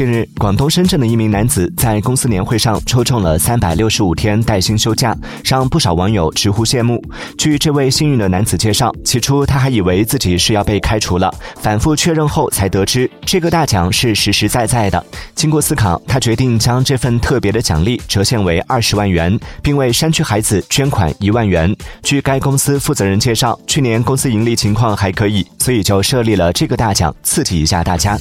近日广东深圳的一名男子在公司年会上抽中了三百六十五天带薪休假让不少网友直呼羡慕。据这位幸运的男子介绍起初他还以为自己是要被开除了反复确认后才得知这个大奖是实实在在的。经过思考他决定将这份特别的奖励折现为二十万元并为山区孩子捐款一万元。据该公司负责人介绍去年公司盈利情况还可以所以就设立了这个大奖刺激一下大家。